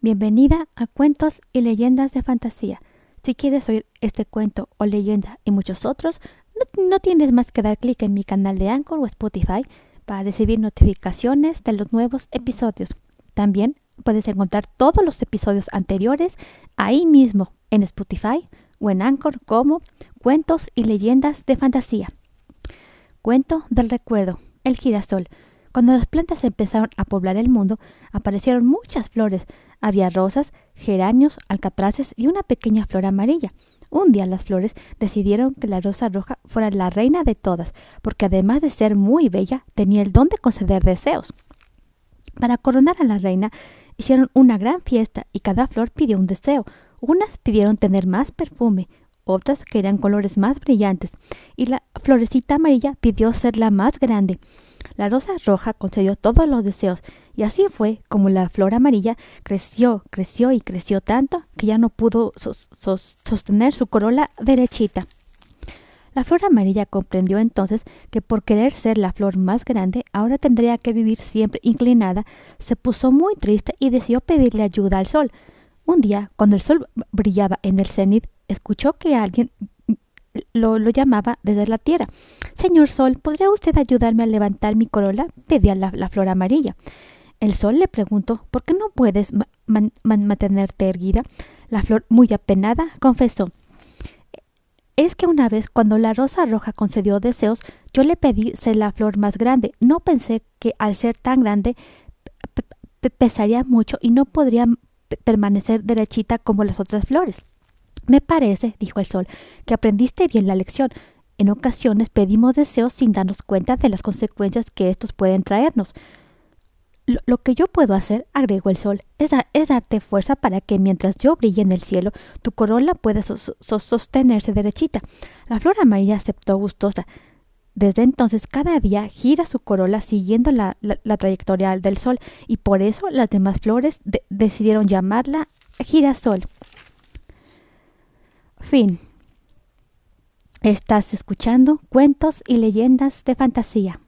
Bienvenida a Cuentos y Leyendas de Fantasía. Si quieres oír este cuento o leyenda y muchos otros, no, tienes más que dar clic en mi canal de Anchor o Spotify para recibir notificaciones de los nuevos episodios. También puedes encontrar todos los episodios anteriores ahí mismo en Spotify o en Anchor como Cuentos y Leyendas de Fantasía. Cuento del recuerdo, el girasol. Cuando las plantas empezaron a poblar el mundo, aparecieron muchas flores. Había rosas, geranios, alcatraces y una pequeña flor amarilla. Un día las flores decidieron que la rosa roja fuera la reina de todas, porque además de ser muy bella, tenía el don de conceder deseos. Para coronar a la reina, hicieron una gran fiesta y cada flor pidió un deseo. Unas pidieron tener más perfume, otras querían colores más brillantes, y la florecita amarilla pidió ser la más grande. La rosa roja concedió todos los deseos, y así fue como la flor amarilla creció, creció y creció tanto que ya no pudo sostener su corola derechita. La flor amarilla comprendió entonces que por querer ser la flor más grande ahora tendría que vivir siempre inclinada, se puso muy triste y decidió pedirle ayuda al sol. Un día, cuando el sol brillaba en el cenit, escuchó que alguien lo, llamaba desde la tierra. Señor Sol, ¿podría usted ayudarme a levantar mi corola? pedía la, flor amarilla. El sol le preguntó ¿Por qué no puedes mantenerte erguida? La flor, muy apenada, confesó Es que una vez, cuando la rosa roja concedió deseos, yo le pedí ser la flor más grande. No pensé que al ser tan grande pesaría mucho y no podría permanecer derechita como las otras flores. Me parece, dijo el sol, que aprendiste bien la lección. En ocasiones pedimos deseos sin darnos cuenta de las consecuencias que estos pueden traernos. Lo, que yo puedo hacer, agregó el sol, es, darte fuerza para que mientras yo brille en el cielo, tu corola pueda sostenerse derechita. La flor amarilla aceptó gustosa. Desde entonces cada día gira su corola siguiendo la, trayectoria del sol y por eso las demás flores decidieron llamarla girasol. Fin. Estás escuchando cuentos y leyendas de fantasía.